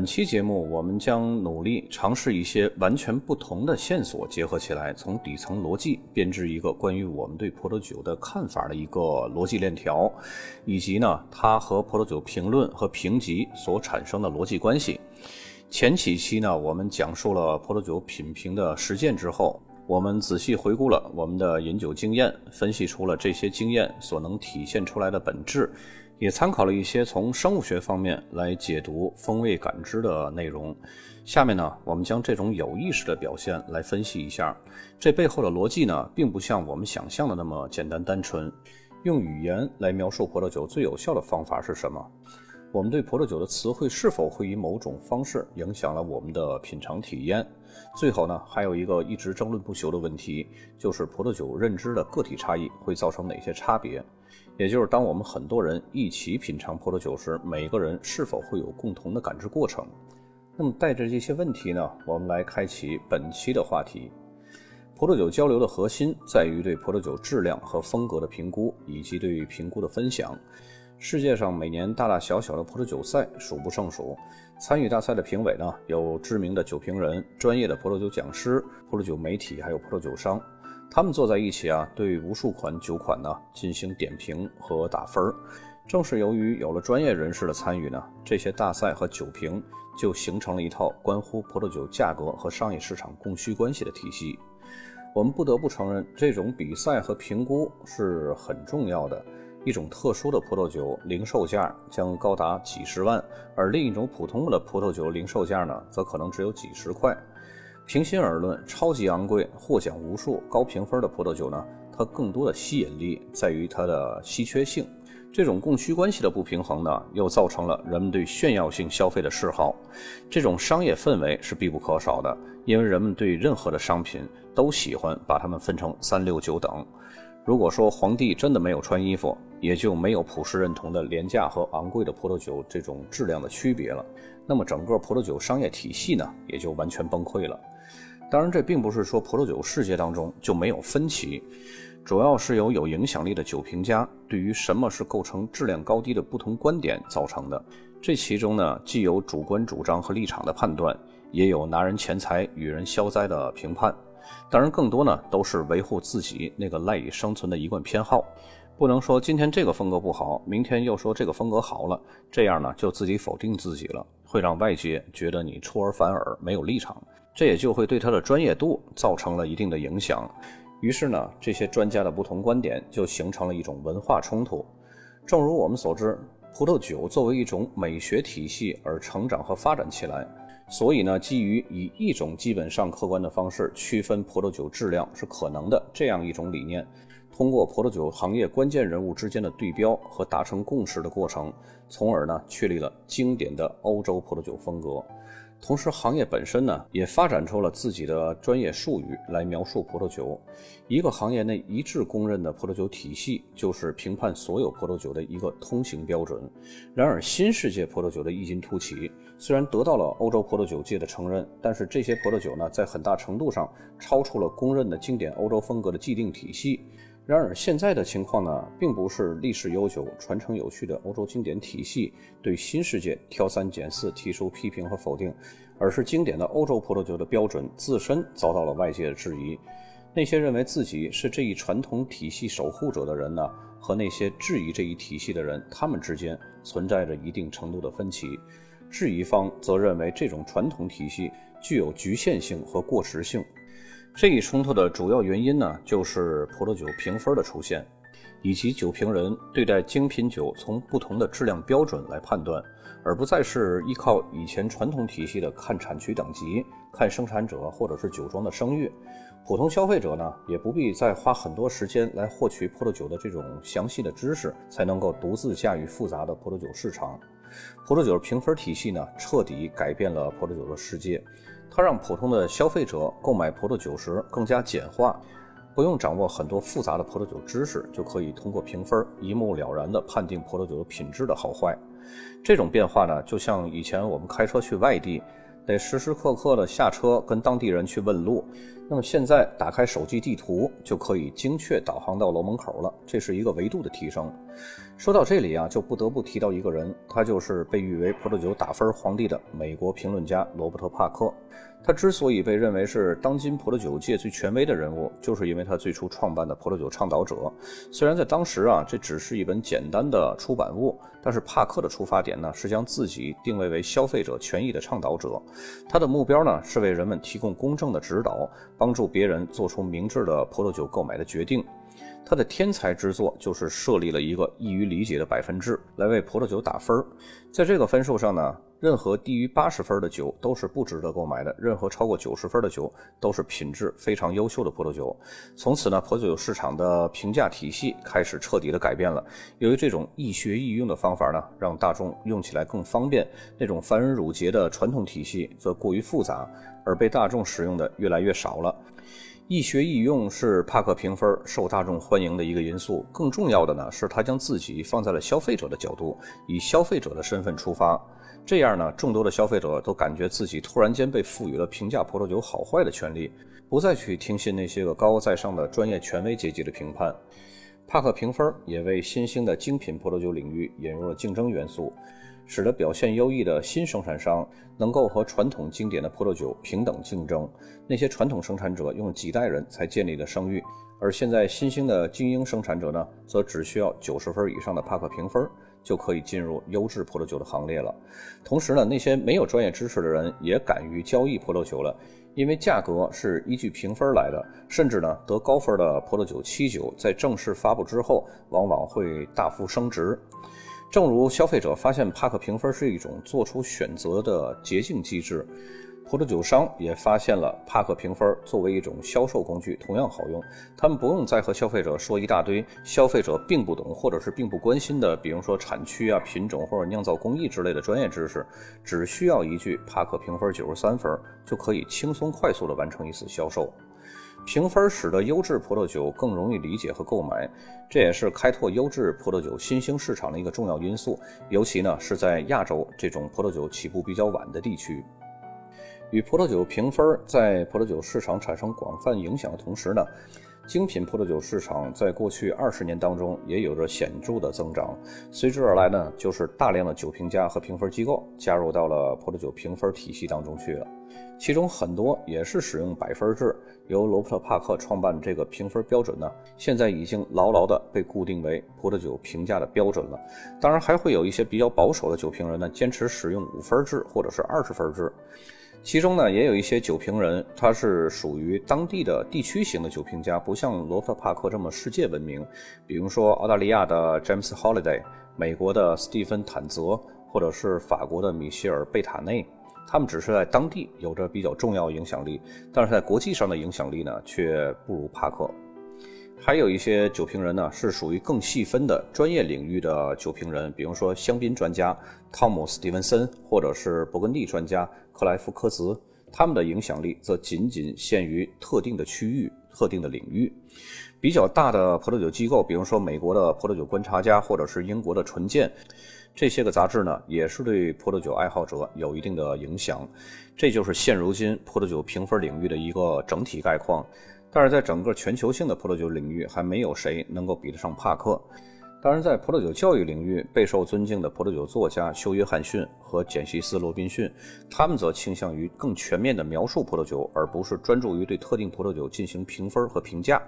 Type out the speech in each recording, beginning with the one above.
本期节目，我们将努力尝试一些完全不同的线索结合起来，从底层逻辑编织一个关于我们对葡萄酒的看法的一个逻辑链条，以及呢，它和葡萄酒评论和评级所产生的逻辑关系。前几期呢，我们讲述了葡萄酒品评的实践之后，我们仔细回顾了我们的饮酒经验，分析出了这些经验所能体现出来的本质。也参考了一些从生物学方面来解读风味感知的内容。下面呢，我们将这种有意识的表现来分析一下。这背后的逻辑呢，并不像我们想象的那么简单单纯。用语言来描述葡萄酒最有效的方法是什么？我们对葡萄酒的词汇是否会以某种方式影响了我们的品尝体验？最后呢，还有一个一直争论不休的问题，就是葡萄酒认知的个体差异会造成哪些差别？也就是当我们很多人一起品尝葡萄酒时，每个人是否会有共同的感知过程？那么带着这些问题呢，我们来开启本期的话题。葡萄酒交流的核心在于对葡萄酒质量和风格的评估，以及对于评估的分享。世界上每年大大小小的葡萄酒赛数不胜数，参与大赛的评委呢，有知名的酒评人、专业的葡萄酒讲师、葡萄酒媒体，还有葡萄酒商。他们坐在一起啊，对无数款酒款呢进行点评和打分儿。正是由于有了专业人士的参与呢，这些大赛和酒评就形成了一套关乎葡萄酒价格和商业市场供需关系的体系。我们不得不承认，这种比赛和评估是很重要的。一种特殊的葡萄酒零售价将高达几十万，而另一种普通的葡萄酒零售价呢，则可能只有几十块。平心而论，超级昂贵、获奖无数、高评分的葡萄酒呢，它更多的吸引力在于它的稀缺性。这种供需关系的不平衡呢，又造成了人们对炫耀性消费的嗜好。这种商业氛围是必不可少的，因为人们对任何的商品都喜欢把它们分成三六九等。如果说皇帝真的没有穿衣服，也就没有普世认同的廉价和昂贵的葡萄酒这种质量的区别了。那么整个葡萄酒商业体系呢，也就完全崩溃了。当然，这并不是说葡萄酒世界当中就没有分歧，主要是由有影响力的酒评家对于什么是构成质量高低的不同观点造成的。这其中呢，既有主观主张和立场的判断，也有拿人钱财与人消灾的评判。当然，更多呢都是维护自己那个赖以生存的一贯偏好。不能说今天这个风格不好，明天又说这个风格好了，这样呢就自己否定自己了，会让外界觉得你出尔反尔，没有立场。这也就会对他的专业度造成了一定的影响，于是呢，这些专家的不同观点就形成了一种文化冲突。正如我们所知，葡萄酒作为一种美学体系而成长和发展起来，所以呢，基于以一种基本上客观的方式区分葡萄酒质量是可能的这样一种理念，通过葡萄酒行业关键人物之间的对标和达成共识的过程，从而呢，确立了经典的欧洲葡萄酒风格。同时，行业本身呢，也发展出了自己的专业术语来描述葡萄酒。一个行业内一致公认的葡萄酒体系，就是评判所有葡萄酒的一个通行标准。然而，新世界葡萄酒的异军突起，虽然得到了欧洲葡萄酒界的承认，但是这些葡萄酒呢，在很大程度上超出了公认的经典欧洲风格的既定体系。然而，现在的情况呢，并不是历史悠久、传承有序的欧洲经典体系对新世界挑三拣四提出批评和否定，而是经典的欧洲葡萄酒的标准自身遭到了外界的质疑。那些认为自己是这一传统体系守护者的人呢，和那些质疑这一体系的人，他们之间存在着一定程度的分歧。质疑方则认为这种传统体系具有局限性和过时性。这一冲突的主要原因呢，就是葡萄酒评分的出现，以及酒评人对待精品酒从不同的质量标准来判断，而不再是依靠以前传统体系的看产区等级、看生产者或者是酒庄的声誉。普通消费者呢，也不必再花很多时间来获取葡萄酒的这种详细的知识，才能够独自驾驭复杂的葡萄酒市场。葡萄酒评分体系呢，彻底改变了葡萄酒的世界。它让普通的消费者购买葡萄酒时更加简化，不用掌握很多复杂的葡萄酒知识，就可以通过评分一目了然地判定葡萄酒的品质的好坏。这种变化呢，就像以前我们开车去外地，得时时刻刻的下车跟当地人去问路。那么现在打开手机地图就可以精确导航到楼门口了，这是一个维度的提升。说到这里啊，就不得不提到一个人，他就是被誉为葡萄酒打分皇帝的美国评论家罗伯特·帕克。他之所以被认为是当今葡萄酒界最权威的人物，就是因为他最初创办的葡萄酒倡导者。虽然在当时啊，这只是一本简单的出版物，但是帕克的出发点呢，是将自己定位为消费者权益的倡导者。他的目标呢，是为人们提供公正的指导，帮助别人做出明智的葡萄酒购买的决定。他的天才之作就是设立了一个易于理解的百分制来为葡萄酒打分儿在这个分数上呢，任何低于八十分的酒都是不值得购买的，任何超过九十分的酒都是品质非常优秀的葡萄酒。从此呢，葡萄酒市场的评价体系开始彻底的改变了。由于这种易学易用的方法呢，让大众用起来更方便，那种繁文缛节的传统体系则过于复杂，而被大众使用的越来越少了。易学易用是帕克评分受大众欢迎的一个因素。更重要的呢，是他将自己放在了消费者的角度，以消费者的身份出发。这样呢，众多的消费者都感觉自己突然间被赋予了评价葡萄酒好坏的权利，不再去听信那些个高高在上的专业权威阶级的评判。帕克评分也为新兴的精品葡萄酒领域引入了竞争元素。使得表现优异的新生产商能够和传统经典的葡萄酒平等竞争。那些传统生产者用几代人才建立的声誉，而现在新兴的精英生产者呢，则只需要九十分以上的帕克评分就可以进入优质葡萄酒的行列了。同时呢，那些没有专业知识的人也敢于交易葡萄酒了，因为价格是依据评分来的。甚至呢，得高分的葡萄酒七九在正式发布之后，往往会大幅升值。正如消费者发现帕克评分是一种做出选择的捷径机制，葡萄酒商也发现了帕克评分作为一种销售工具同样好用。他们不用再和消费者说一大堆消费者并不懂或者是并不关心的，比如说产区啊、品种或者酿造工艺之类的专业知识，只需要一句帕克评分九十三分，就可以轻松快速地完成一次销售。评分使得优质葡萄酒更容易理解和购买，这也是开拓优质葡萄酒新兴市场的一个重要因素。尤其呢是在亚洲这种葡萄酒起步比较晚的地区。与葡萄酒评分在葡萄酒市场产生广泛影响的同时呢，精品葡萄酒市场在过去二十年当中也有着显著的增长。随之而来呢，就是大量的酒评家和评分机构加入到了葡萄酒评分体系当中去了。其中很多也是使用百分制，由罗伯特·帕克创办这个评分标准呢，现在已经牢牢地被固定为葡萄酒评价的标准了。当然，还会有一些比较保守的酒评人呢，坚持使用五分制或者是二十分制。其中呢，也有一些酒评人，他是属于当地的地区型的酒评家，不像罗伯特·帕克这么世界闻名。比如说澳大利亚的 James Holiday，美国的斯蒂芬·坦泽，或者是法国的米歇尔·贝塔内。他们只是在当地有着比较重要影响力，但是在国际上的影响力呢，却不如帕克。还有一些酒评人呢，是属于更细分的专业领域的酒评人，比如说香槟专家汤姆·斯蒂文森，或者是勃艮第专家克莱夫·科兹，他们的影响力则仅仅限于特定的区域、特定的领域。比较大的葡萄酒机构，比如说美国的葡萄酒观察家，或者是英国的纯鉴。这些个杂志呢，也是对葡萄酒爱好者有一定的影响。这就是现如今葡萄酒评分领域的一个整体概况。但是在整个全球性的葡萄酒领域，还没有谁能够比得上帕克。当然，在葡萄酒教育领域，备受尊敬的葡萄酒作家休·约翰逊和简西斯·罗宾逊，他们则倾向于更全面地描述葡萄酒，而不是专注于对特定葡萄酒进行评分和评价。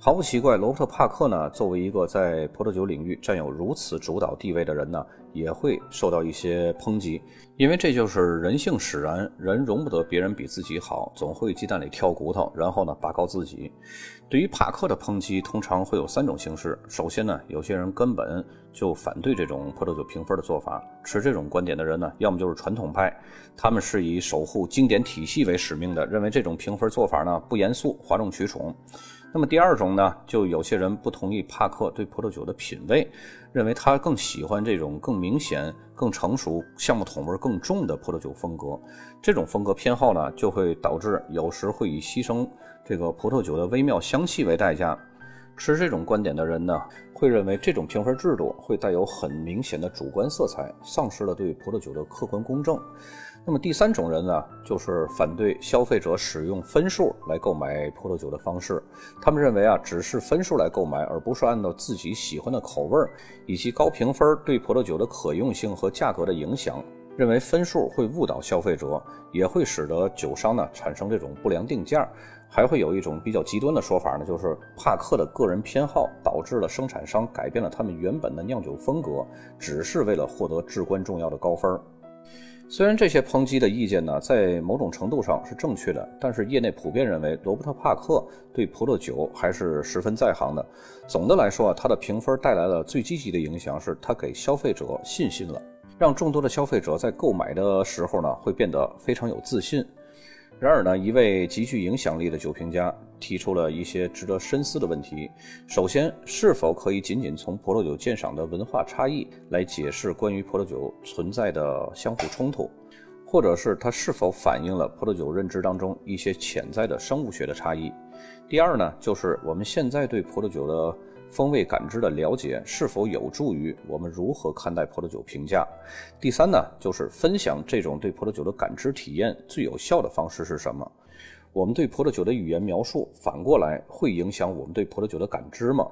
毫不奇怪，罗伯特·帕克呢，作为一个在葡萄酒领域占有如此主导地位的人呢，也会受到一些抨击，因为这就是人性使然，人容不得别人比自己好，总会鸡蛋里挑骨头，然后呢拔高自己。对于帕克的抨击，通常会有三种形式。首先呢，有些人根本就反对这种葡萄酒评分的做法，持这种观点的人呢，要么就是传统派，他们是以守护经典体系为使命的，认为这种评分做法呢不严肃，哗众取宠。那么第二种呢，就有些人不同意帕克对葡萄酒的品味，认为他更喜欢这种更明显、更成熟、橡木桶味更重的葡萄酒风格。这种风格偏好呢，就会导致有时会以牺牲这个葡萄酒的微妙香气为代价。持这种观点的人呢，会认为这种评分制度会带有很明显的主观色彩，丧失了对葡萄酒的客观公正。那么第三种人呢，就是反对消费者使用分数来购买葡萄酒的方式。他们认为啊，只是分数来购买，而不是按照自己喜欢的口味儿以及高评分对葡萄酒的可用性和价格的影响。认为分数会误导消费者，也会使得酒商呢产生这种不良定价，还会有一种比较极端的说法呢，就是帕克的个人偏好导致了生产商改变了他们原本的酿酒风格，只是为了获得至关重要的高分儿。虽然这些抨击的意见呢，在某种程度上是正确的，但是业内普遍认为罗伯特·帕克对葡萄酒还是十分在行的。总的来说啊，他的评分带来了最积极的影响，是他给消费者信心了。让众多的消费者在购买的时候呢，会变得非常有自信。然而呢，一位极具影响力的酒评家提出了一些值得深思的问题。首先，是否可以仅仅从葡萄酒鉴赏的文化差异来解释关于葡萄酒存在的相互冲突，或者是它是否反映了葡萄酒认知当中一些潜在的生物学的差异？第二呢，就是我们现在对葡萄酒的。风味感知的了解是否有助于我们如何看待葡萄酒评价？第三呢，就是分享这种对葡萄酒的感知体验最有效的方式是什么？我们对葡萄酒的语言描述反过来会影响我们对葡萄酒的感知吗？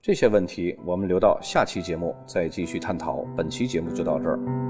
这些问题我们留到下期节目再继续探讨。本期节目就到这儿。